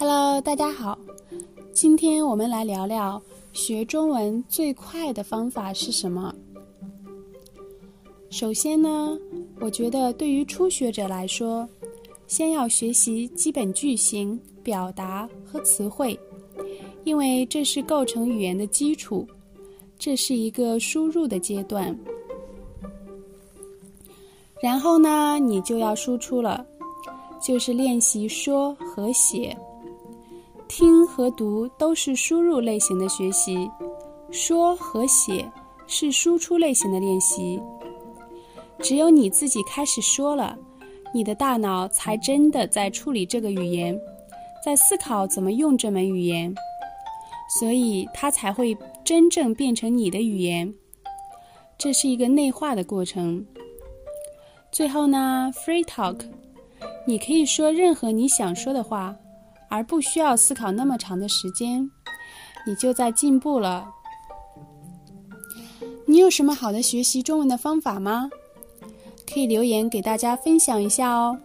Hello，大家好，今天我们来聊聊学中文最快的方法是什么。首先呢，我觉得对于初学者来说，先要学习基本句型、表达和词汇，因为这是构成语言的基础，这是一个输入的阶段。然后呢，你就要输出了，就是练习说和写。听和读都是输入类型的学习，说和写是输出类型的练习。只有你自己开始说了，你的大脑才真的在处理这个语言，在思考怎么用这门语言，所以它才会真正变成你的语言。这是一个内化的过程。最后呢，free talk，你可以说任何你想说的话。而不需要思考那么长的时间，你就在进步了。你有什么好的学习中文的方法吗？可以留言给大家分享一下哦。